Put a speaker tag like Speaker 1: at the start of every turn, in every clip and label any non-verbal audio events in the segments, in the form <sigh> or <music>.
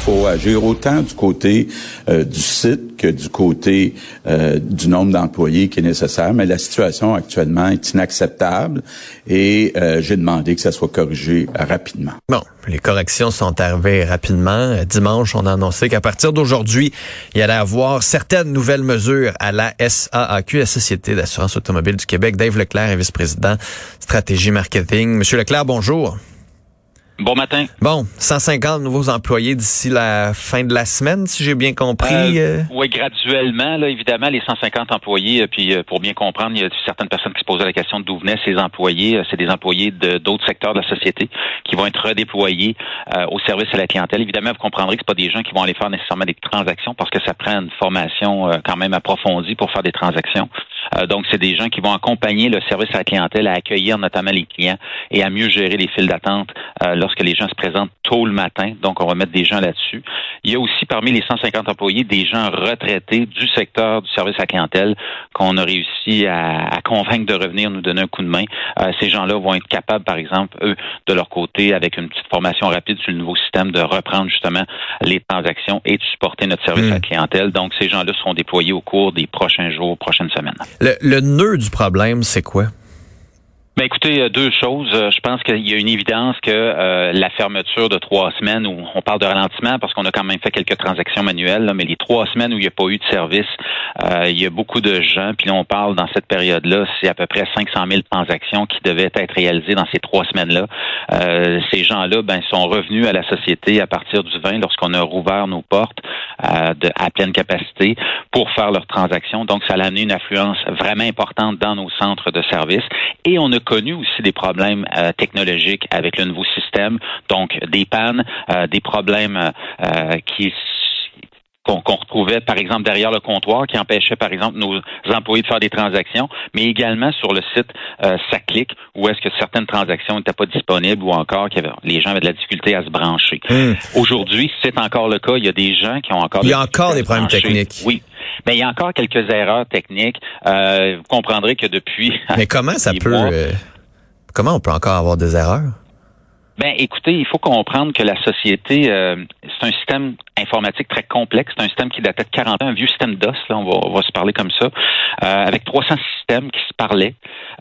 Speaker 1: faut agir autant du côté euh, du site que du côté euh, du nombre d'employés qui est nécessaire. Mais la situation actuellement est inacceptable et euh, j'ai demandé que ça soit corrigé rapidement.
Speaker 2: Bon, les corrections sont arrivées rapidement. Dimanche, on a annoncé qu'à partir d'aujourd'hui, il y allait avoir certaines nouvelles mesures à la SAAQ, la Société d'assurance automobile du Québec. Dave Leclerc est vice-président stratégie marketing. Monsieur Leclerc, bonjour.
Speaker 3: Bon matin.
Speaker 2: Bon, 150 nouveaux employés d'ici la fin de la semaine, si j'ai bien compris.
Speaker 3: Euh, euh. Oui, graduellement, là, évidemment, les 150 employés, euh, puis pour bien comprendre, il y a certaines personnes qui se posaient la question d'où venaient ces employés. C'est des employés d'autres secteurs de la société qui vont être redéployés au service à la clientèle. Évidemment, vous comprendrez que ce pas des gens qui vont aller faire nécessairement des transactions parce que ça prend une formation quand même approfondie pour faire des transactions. donc, c'est des gens qui vont accompagner le service à la clientèle à accueillir notamment les clients et à mieux gérer les files d'attente que les gens se présentent tôt le matin. Donc, on va mettre des gens là-dessus. Il y a aussi parmi les 150 employés des gens retraités du secteur du service à clientèle qu'on a réussi à, convaincre de revenir nous donner un coup de main. Euh, ces gens-là vont être capables, par exemple, eux, de leur côté, avec une petite formation rapide sur le nouveau système, de reprendre justement les transactions et de supporter notre service à la hmm. clientèle. Donc, ces gens-là seront déployés au cours des prochains jours, prochaines semaines.
Speaker 2: Le, le nœud du problème, c'est quoi?
Speaker 3: Ben écoutez, deux choses. Euh, je pense qu'il y a une évidence que euh, la fermeture de trois semaines, où on parle de ralentissement parce qu'on a quand même fait quelques transactions manuelles, mais les trois semaines où il n'y a pas eu de service, euh, il y a beaucoup de gens. Puis là, on parle dans cette période-là, c'est à peu près 500 000 transactions qui devaient être réalisées dans ces trois semaines-là. ces gens-là, ben, sont revenus à la société à partir du 20 lorsqu'on a rouvert nos portes de, à pleine capacité pour faire leurs transactions. Donc, ça a amené une affluence vraiment importante dans nos centres de services et on a connu aussi des problèmes euh, technologiques avec le nouveau système, donc des pannes, euh, des problèmes euh, qui qu'on retrouvait, par exemple, derrière le comptoir, qui empêchait, par exemple, nos employés de faire des transactions, mais également sur le site euh, clique où est-ce que certaines transactions n'étaient pas disponibles ou encore que les gens avaient de la difficulté à se brancher. Hmm. Aujourd'hui, c'est encore le cas. Il y a des gens qui ont encore...
Speaker 2: Il y a encore des problèmes techniques.
Speaker 3: Oui. Mais il y a encore quelques erreurs techniques. Euh, vous comprendrez que depuis...
Speaker 2: Mais comment ça <laughs> peut... Euh, comment on peut encore avoir des erreurs?
Speaker 3: Ben, écoutez, il faut comprendre que la société, euh, c'est un système informatique très complexe. C'est un système qui datait de 40 ans, un vieux système DOS, là, on va, on va se parler comme ça, euh, avec 300 systèmes qui se parlaient.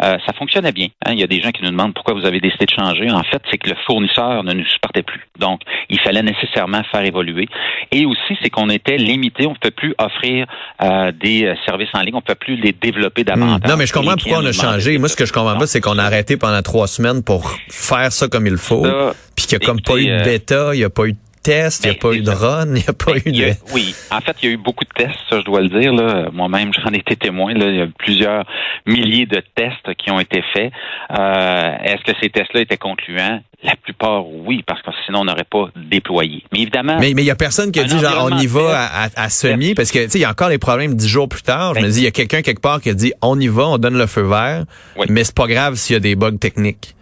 Speaker 3: Euh, ça fonctionnait bien. Hein. Il y a des gens qui nous demandent pourquoi vous avez décidé de changer. En fait, c'est que le fournisseur ne nous supportait plus. Donc, il fallait nécessairement faire évoluer. Et aussi, c'est qu'on était limité. On ne peut plus offrir euh, des services en ligne. On ne peut plus les développer davantage.
Speaker 2: Hmm. Non, mais je comprends pourquoi on a changé. Moi, ce que je comprends pas, c'est qu'on a arrêté pendant trois semaines pour faire ça comme il faut. Puis qu'il n'y a comme pas eu de bêta, il n'y a pas eu de tests, il n'y a ben, pas eu de run, il n'y a pas eu de...
Speaker 3: oui, en fait, il y a eu beaucoup de tests, ça je dois le dire. Là. Moi-même, j'en ai été témoin. Là. Il y a plusieurs milliers de tests qui ont été faits. Euh, est-ce que ces tests-là étaient concluants? La plupart, oui, parce que sinon, on n'aurait pas déployé. Mais évidemment...
Speaker 2: Mais il n'y a personne qui a dit, genre, on y va à, à, semi, parce que, tu sais, il y a encore des problèmes dix jours plus tard. Je me ben dis, il y a quelqu'un quelque part qui a dit, on y va, on donne le feu vert, mais c'est pas grave s'il y a des bugs techniques.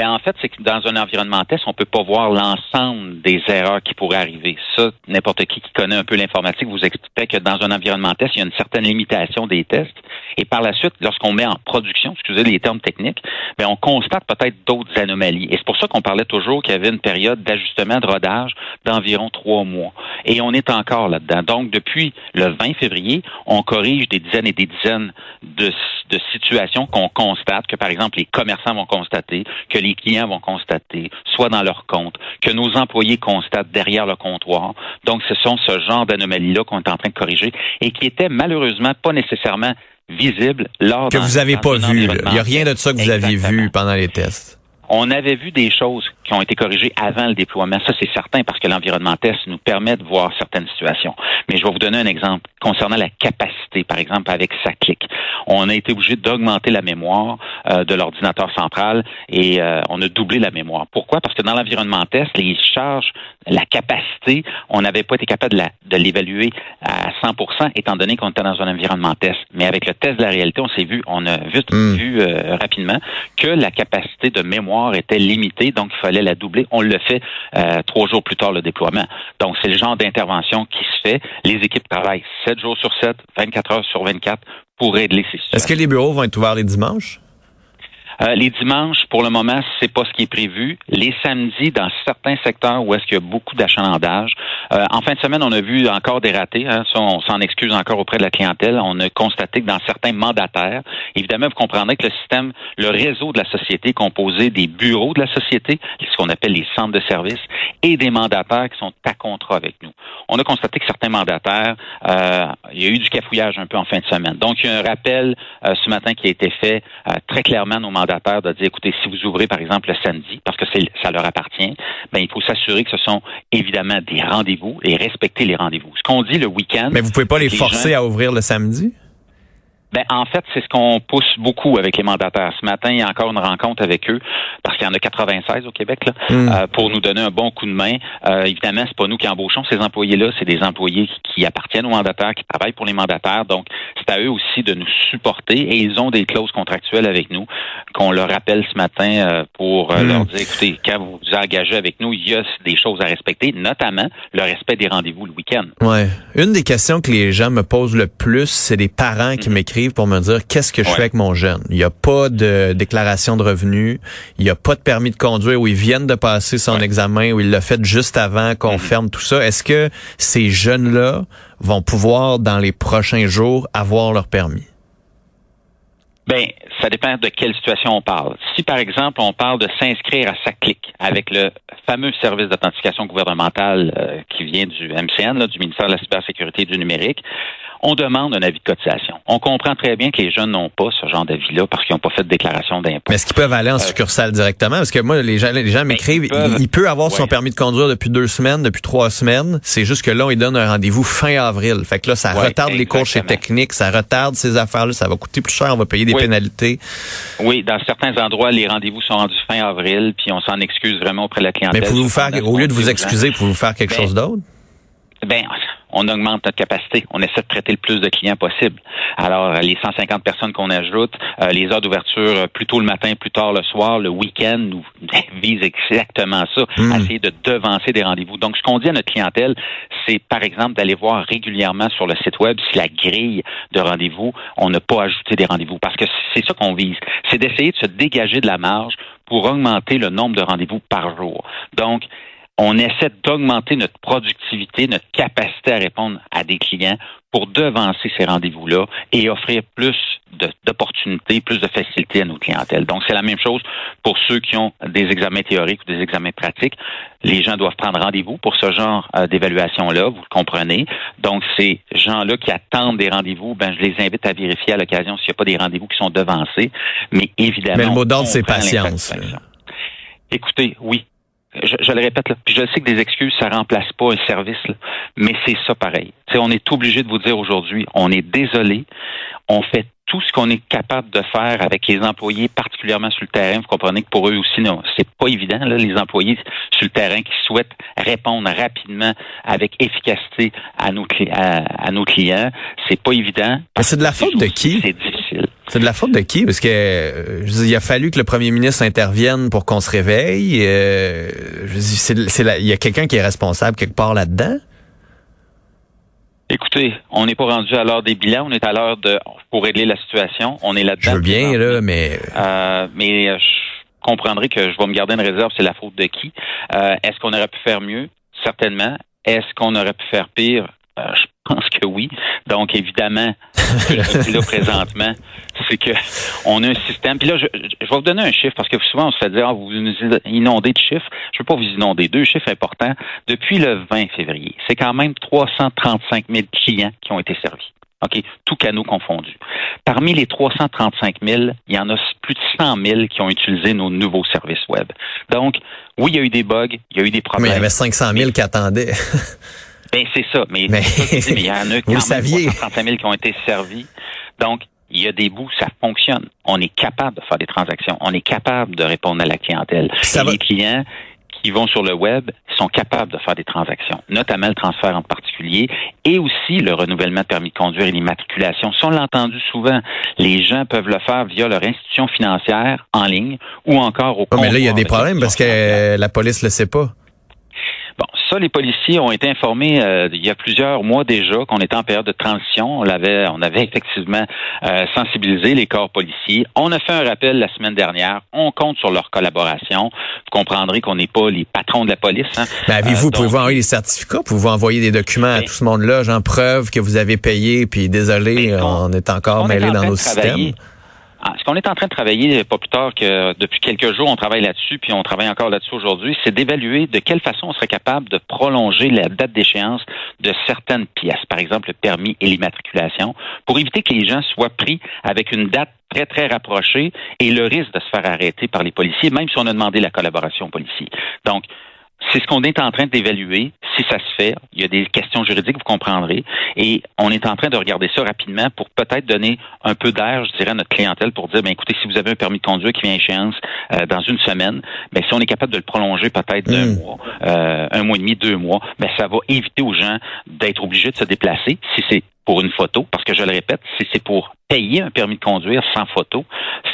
Speaker 3: Ben en fait, c'est que dans un environnement test, on peut pas voir l'ensemble des erreurs qui pourraient arriver. Ça, n'importe qui qui connaît un peu l'informatique vous explique que dans un environnement test, il y a une certaine limitation des tests. Et par la suite, lorsqu'on met en production, excusez les termes techniques, ben on constate peut-être d'autres anomalies. Et c'est pour ça qu'on parlait toujours qu'il y avait une période d'ajustement de rodage d'environ trois mois. Et on est encore là-dedans. Donc, depuis le 20 février, on corrige des dizaines et des dizaines de, de situations qu'on constate, que par exemple les commerçants vont constater, que les clients vont constater, soit dans leur compte, que nos employés constatent derrière le comptoir. Donc, ce sont ce genre d'anomalies-là qu'on est en train de corriger et qui étaient malheureusement pas nécessairement visibles lors
Speaker 2: que vous avez pas vu. Il n'y a rien de ça que vous aviez vu pendant les tests
Speaker 3: on avait vu des choses qui ont été corrigés avant le déploiement. Ça, c'est certain parce que l'environnement test nous permet de voir certaines situations. Mais je vais vous donner un exemple concernant la capacité, par exemple, avec SACLIC. On a été obligé d'augmenter la mémoire euh, de l'ordinateur central et euh, on a doublé la mémoire. Pourquoi? Parce que dans l'environnement test, les charges, la capacité, on n'avait pas été capable de l'évaluer à 100% étant donné qu'on était dans un environnement test. Mais avec le test de la réalité, on s'est vu, on a vite hmm. vu euh, rapidement que la capacité de mémoire était limitée, donc il fallait la doubler. On le fait euh, trois jours plus tard, le déploiement. Donc, c'est le genre d'intervention qui se fait. Les équipes travaillent 7 jours sur 7, 24 heures sur 24 pour régler ces situations.
Speaker 2: Est-ce que les bureaux vont être ouverts les dimanches?
Speaker 3: Euh, les dimanches, pour le moment, c'est pas ce qui est prévu. Les samedis, dans certains secteurs où est-ce qu'il y a beaucoup d'achalandage. Euh, en fin de semaine, on a vu encore des ratés. Hein, on s'en excuse encore auprès de la clientèle. On a constaté que dans certains mandataires, évidemment, vous comprendrez que le système, le réseau de la société est composé des bureaux de la société, ce qu'on appelle les centres de services, et des mandataires qui sont à contrat avec nous. On a constaté que certains mandataires, euh, il y a eu du cafouillage un peu en fin de semaine. Donc, il y a un rappel ce matin qui a été fait très clairement nos mandataires de dire, écoutez, si vous ouvrez, par exemple, le samedi, parce que ça leur appartient, ben, il faut s'assurer que ce sont évidemment des rendez-vous et respecter les rendez-vous. Ce qu'on dit le week-end.
Speaker 2: Mais vous pouvez pas les, forcer à ouvrir le samedi?
Speaker 3: Ben, en fait, c'est ce qu'on pousse beaucoup avec les mandataires. Ce matin, il y a encore une rencontre avec eux, parce qu'il y en a 96 au Québec, là, hmm. euh, pour nous donner un bon coup de main. Euh, évidemment, c'est pas nous qui embauchons ces employés-là, c'est des employés qui appartiennent aux mandataires, qui travaillent pour les mandataires. Donc, c'est à eux aussi de nous supporter et ils ont des clauses contractuelles avec nous qu'on leur rappelle ce matin euh, pour euh, hmm. leur dire, écoutez, quand vous vous engagez avec nous, il y a des choses à respecter, notamment le respect des rendez-vous le week-end.
Speaker 2: Ouais. Une des questions que les gens me posent le plus, c'est des parents qui hmm. M'écrivent pour me dire qu'est-ce que je fais avec mon jeune? Il n'y a pas de déclaration de revenus, il n'y a pas de permis de conduire où ils viennent de passer son examen, où il l'a fait juste avant qu'on mhm. ferme tout ça. Est-ce que ces jeunes-là vont pouvoir, dans les prochains jours, avoir leur permis?
Speaker 3: Ben, ça dépend de quelle situation on parle. Si, par exemple, on parle de s'inscrire à SACLIC avec le fameux service d'authentification gouvernementale euh, qui vient du MCN, du ministère de la Cybersécurité et du Numérique, on demande un avis de cotisation. On comprend très bien que les jeunes n'ont pas ce genre d'avis-là parce qu'ils n'ont pas fait de déclaration d'impôt.
Speaker 2: Mais est-ce qu'ils peuvent aller en euh, succursale directement? Parce que moi, les gens, les gens ben, m'écrivent, il, peut avoir son permis de conduire depuis deux semaines, depuis trois semaines. C'est juste que là, on lui donne un rendez-vous fin avril. Fait que là, ça retarde les cours chez Technique, ça retarde ces affaires-là, ça va coûter plus cher, on va payer des pénalités.
Speaker 3: Oui, dans certains endroits, les rendez-vous sont rendus fin avril, puis on s'en excuse vraiment auprès de la clientèle.
Speaker 2: Mais pouvez-vous faire, au lieu de vous excuser, pouvez-vous faire quelque ben, chose d'autre?
Speaker 3: Ben, on augmente notre capacité. On essaie de traiter le plus de clients possible. Alors, les 150 personnes qu'on ajoute, euh, les heures d'ouverture euh, plus tôt le matin, plus tard le soir, le week-end, nous <laughs> vise exactement ça, hmm. essayer de devancer des rendez-vous. Donc, ce qu'on dit à notre clientèle, c'est par exemple d'aller voir régulièrement sur le site web si la grille de rendez-vous, on n'a pas ajouté des rendez-vous. Parce que c'est ça qu'on vise. C'est d'essayer de se dégager de la marge pour augmenter le nombre de rendez-vous par jour. Donc, on essaie d'augmenter notre productivité, notre capacité à répondre à des clients pour devancer ces rendez-vous-là et offrir plus d'opportunités, plus de facilité à nos clientèles. Donc, c'est la même chose pour ceux qui ont des examens théoriques ou des examens pratiques. Les gens doivent prendre rendez-vous pour ce genre euh, d'évaluation-là, vous le comprenez. Donc, ces gens-là qui attendent des rendez-vous, ben, je les invite à vérifier à l'occasion s'il n'y a pas des rendez-vous qui sont devancés. Mais évidemment...
Speaker 2: Mais le mot d'ordre, c'est patience.
Speaker 3: Écoutez, oui, je, le répète, là, puis je sais que des excuses, ça remplace pas un service, mais c'est ça pareil. T'sais, on est obligé de vous dire aujourd'hui, on est désolé, on fait tout ce qu'on est capable de faire avec les employés, particulièrement sur le terrain. Vous comprenez que pour eux aussi, non, c'est pas évident, là, les employés sur le terrain qui souhaitent répondre rapidement avec efficacité à nos, à, nos clients. C'est pas évident.
Speaker 2: C'est de la faute de qui?
Speaker 3: C'est difficile.
Speaker 2: C'est de la faute de qui? Parce que euh, il a fallu que le premier ministre intervienne pour qu'on se réveille. Euh, il y a quelqu'un qui est responsable quelque part là-dedans?
Speaker 3: Écoutez, on n'est pas rendu à l'heure des bilans, on est à l'heure de pour régler la situation. On est là-dedans.
Speaker 2: Je veux bien là, mais
Speaker 3: euh, mais je comprendrai que je vais me garder une réserve. C'est la faute de qui Est-ce qu'on aurait pu faire mieux? Certainement. Est-ce qu'on aurait pu faire pire? Je pense que oui. Donc, évidemment, ce que je là présentement, c'est que on a un système. Puis là, je, je, vais vous donner un chiffre parce que souvent, on se fait dire, ah, vous nous inondez de chiffres. Je ne veux pas vous inonder. Deux chiffres importants. Depuis le 20 février, c'est quand même 335 000 clients qui ont été servis. OK, tout canaux confondus. Parmi les 335 000, il y en a plus de 100 000 qui ont utilisé nos nouveaux services web. Donc, oui, il y a eu des bugs, il y a eu des problèmes.
Speaker 2: Mais il y avait 500 000 qui attendaient. <laughs>
Speaker 3: Ben, c'est ça. Mais, mais... il y en a <laughs> quand même 335 000 qui ont été servis. Donc, il y a des bouts, ça fonctionne. On est capable de faire des transactions. On est capable de répondre à la clientèle. Et les clients qui vont sur le web sont capables de faire des transactions, notamment le transfert en particulier, et aussi le renouvellement de permis de conduire et l'immatriculation. Si on l'a entendu souvent, les gens peuvent le faire via leur institution financière en ligne ou encore au
Speaker 2: oh, Mais là, il y a des problèmes parce que la police le sait pas.
Speaker 3: Ça, les policiers ont été informés euh, il y a plusieurs mois déjà qu'on était en période de transition. On avait effectivement euh, sensibilisé les corps policiers. On a fait un rappel la semaine dernière. On compte sur leur collaboration. Vous comprendrez qu'on n'est pas les patrons de la police. Hein.
Speaker 2: Ben, avez-vous, euh, pouvez-vous envoyer des certificats? Pouvez-vous envoyer des documents à ben tout ce monde-là, j'en preuve que vous avez payé, puis désolé, ben, on, est encore mêlé dans nos systèmes?
Speaker 3: Ah, ce qu'on est en train de travailler, pas plus tard que depuis quelques jours, on travaille là-dessus, puis on travaille encore là-dessus aujourd'hui, c'est d'évaluer de quelle façon on serait capable de prolonger la date d'échéance de certaines pièces, par exemple le permis et l'immatriculation, pour éviter que les gens soient pris avec une date très, très rapprochée et le risque de se faire arrêter par les policiers, même si on a demandé la collaboration aux. Donc, c'est ce qu'on est en train d'évaluer, si ça se fait. Il y a des questions juridiques, vous comprendrez. Et on est en train de regarder ça rapidement pour peut-être donner un peu d'air, je dirais, à notre clientèle pour dire, ben, écoutez, si vous avez un permis de conduire qui vient à échéance euh, dans une semaine, ben, si on est capable de le prolonger peut-être d'un hmm. mois, euh, un mois et demi, deux mois, ben, ça va éviter aux gens d'être obligés de se déplacer si c'est pour une photo, parce que je le répète, si c'est pour payer un permis de conduire sans photo,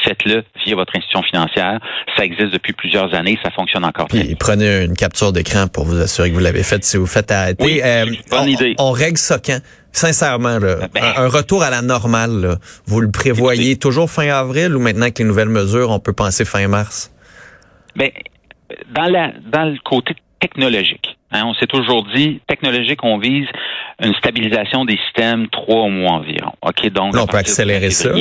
Speaker 3: faites-le via votre institution financière. Ça existe depuis plusieurs années, ça fonctionne encore
Speaker 2: bien. Prenez une capture d'écran pour vous assurer que vous l'avez fait si vous faites arrêter.
Speaker 3: Oui, euh, bonne
Speaker 2: on,
Speaker 3: idée.
Speaker 2: On règle ça quand? Sincèrement, là, ben, un, retour à la normale, vous le prévoyez toujours fin avril ou maintenant avec les nouvelles mesures, on peut penser fin mars?
Speaker 3: Ben, dans, la, dans le côté technologique, hein, on s'est toujours dit, technologique, on vise une stabilisation des systèmes trois mois environ. OK,
Speaker 2: donc. on peut accélérer ça.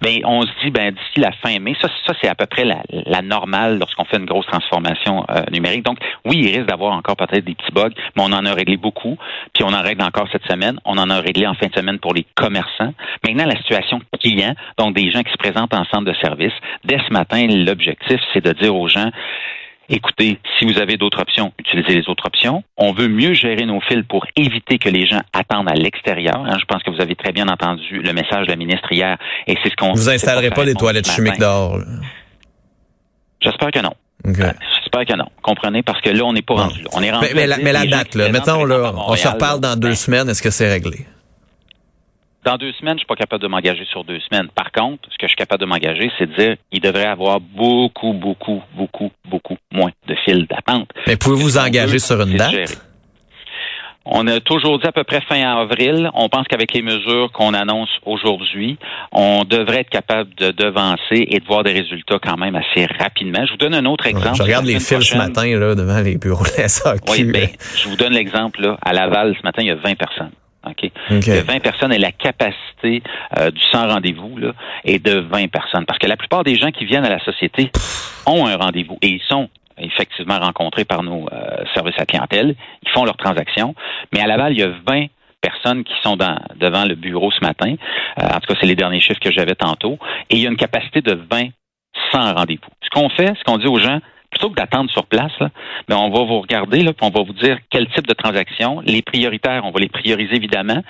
Speaker 3: Ben, on se dit, ben, d'ici la fin mai, ça, ça c'est à peu près la, la normale lorsqu'on fait une grosse transformation euh, numérique. Donc, oui, il risque d'avoir encore peut-être des petits bugs, mais on en a réglé beaucoup, puis on en règle encore cette semaine. On en a réglé en fin de semaine pour les commerçants. Maintenant, la situation client, donc des gens qui se présentent en centre de service, dès ce matin, l'objectif, c'est de dire aux gens, écoutez, si vous avez d'autres options, utilisez les autres options. On veut mieux gérer nos fils pour éviter que les gens attendent à l'extérieur. Hein. je pense que vous avez très bien entendu le message de la ministre hier, et c'est ce qu'on.
Speaker 2: Vous installerez pas des toilettes chimiques dehors.
Speaker 3: J'espère que non. J'espère que non. Comprenez, parce que là, on n'est pas rendu là. On est rendu
Speaker 2: mais, mais, la, date, là, mettons, là, on se reparle dans deux semaines. Est-ce que c'est réglé?
Speaker 3: Dans deux semaines, je suis pas capable de m'engager sur deux semaines. Par contre, ce que je suis capable de m'engager, c'est de dire il devrait avoir beaucoup, beaucoup, beaucoup, beaucoup moins de fils d'attente.
Speaker 2: Mais pouvez-vous vous engager sur une date?
Speaker 3: On a toujours dit à peu près fin avril. On pense qu'avec les mesures qu'on annonce aujourd'hui, on devrait être capable de devancer et de voir des résultats quand même assez rapidement. Je vous donne un autre exemple.
Speaker 2: je regarde les fils ce matin là, devant les bureaux de la
Speaker 3: Oui, ben, je vous donne l'exemple. À Laval, ce matin, il y a 20 personnes. OK? 20 personnes et la capacité euh, du sans rendez-vous là, est de 20 personnes. Parce que la plupart des gens qui viennent à la société ont un rendez-vous et ils sont effectivement rencontrés par nos euh, services à clientèle. Ils font leurs transactions. Mais à Laval, il y a 20 personnes qui sont dans, devant le bureau ce matin. Euh, en tout cas, c'est les derniers chiffres que j'avais tantôt. Et il y a une capacité de 20 sans rendez-vous. Ce qu'on fait, ce qu'on dit aux gens, plutôt que d'attendre sur place, là, ben, on va vous regarder, là, on va vous dire quel type de transaction. Les prioritaires, on va les prioriser évidemment.